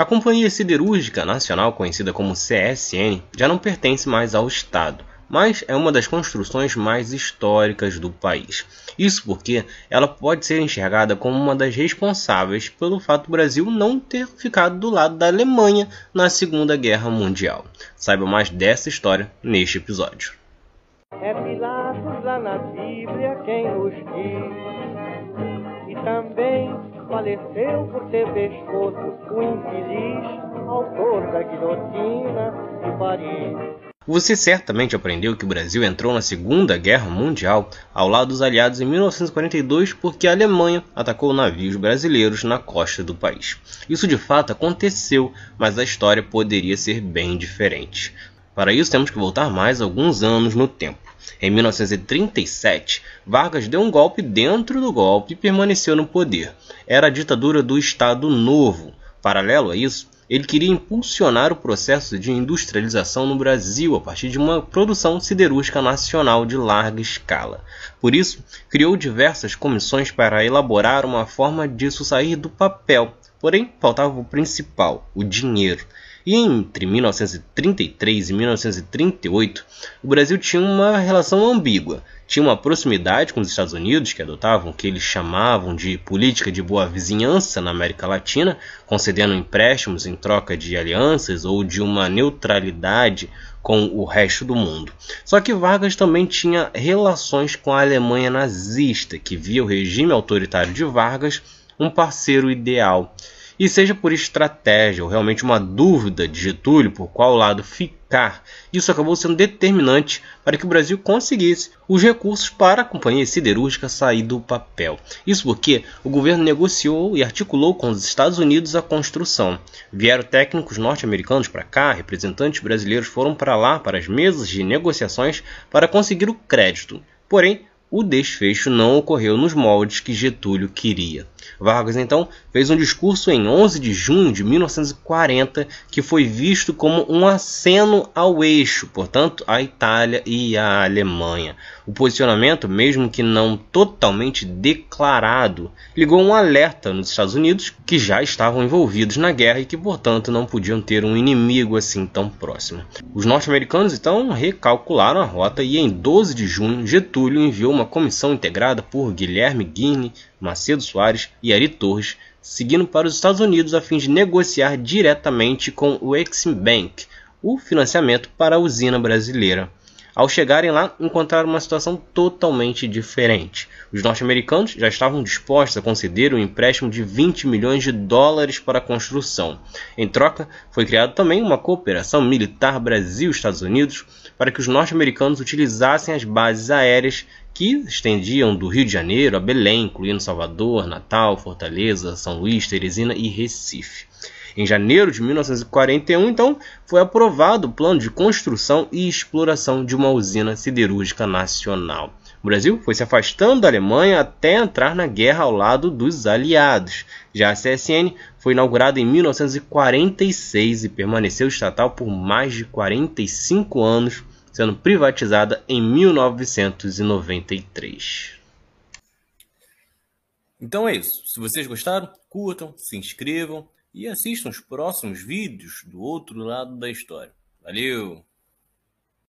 A Companhia Siderúrgica Nacional, conhecida como CSN, já não pertence mais ao Estado, mas é uma das construções mais históricas do país. Isso porque ela pode ser enxergada como uma das responsáveis pelo fato do Brasil não ter ficado do lado da Alemanha na Segunda Guerra Mundial. Saiba mais dessa história neste episódio. É Pilatos lá na Bíblia quem nos diz, e também faleceu por ter pescoço o infeliz autor da guilhotina de Paris. Você certamente aprendeu que o Brasil entrou na Segunda Guerra Mundial ao lado dos aliados em 1942 porque a Alemanha atacou navios brasileiros na costa do país. Isso de fato aconteceu, mas a história poderia ser bem diferente. Para isso, temos que voltar mais alguns anos no tempo. Em 1937, Vargas deu um golpe dentro do golpe e permaneceu no poder. Era a ditadura do Estado Novo. Paralelo a isso, ele queria impulsionar o processo de industrialização no Brasil a partir de uma produção siderúrgica nacional de larga escala. Por isso, criou diversas comissões para elaborar uma forma disso sair do papel. Porém, faltava o principal, o dinheiro. E entre 1933 e 1938, o Brasil tinha uma relação ambígua. Tinha uma proximidade com os Estados Unidos, que adotavam o que eles chamavam de política de boa vizinhança na América Latina, concedendo empréstimos em troca de alianças ou de uma neutralidade com o resto do mundo. Só que Vargas também tinha relações com a Alemanha nazista, que via o regime autoritário de Vargas um parceiro ideal e seja por estratégia ou realmente uma dúvida de Getúlio por qual lado ficar, isso acabou sendo determinante para que o Brasil conseguisse os recursos para a companhia siderúrgica sair do papel. Isso porque o governo negociou e articulou com os Estados Unidos a construção. Vieram técnicos norte-americanos para cá, representantes brasileiros foram para lá para as mesas de negociações para conseguir o crédito. Porém, o desfecho não ocorreu nos moldes que Getúlio queria. Vargas então fez um discurso em 11 de junho de 1940 que foi visto como um aceno ao eixo, portanto, à Itália e à Alemanha. O posicionamento, mesmo que não totalmente declarado, ligou um alerta nos Estados Unidos que já estavam envolvidos na guerra e que, portanto, não podiam ter um inimigo assim tão próximo. Os norte-americanos então recalcularam a rota e em 12 de junho Getúlio enviou uma comissão integrada por Guilherme Guine, Macedo Soares e Ari Torres, seguindo para os Estados Unidos a fim de negociar diretamente com o Exim Bank o financiamento para a usina brasileira. Ao chegarem lá, encontraram uma situação totalmente diferente. Os norte-americanos já estavam dispostos a conceder um empréstimo de 20 milhões de dólares para a construção. Em troca, foi criada também uma cooperação militar Brasil-Estados Unidos para que os norte-americanos utilizassem as bases aéreas que estendiam do Rio de Janeiro a Belém, incluindo Salvador, Natal, Fortaleza, São Luís, Teresina e Recife. Em janeiro de 1941, então, foi aprovado o plano de construção e exploração de uma usina siderúrgica nacional. O Brasil foi se afastando da Alemanha até entrar na guerra ao lado dos aliados. Já a CSN foi inaugurada em 1946 e permaneceu estatal por mais de 45 anos, sendo privatizada em 1993. Então é isso. Se vocês gostaram, curtam, se inscrevam e assistam os próximos vídeos do outro lado da história. Valeu!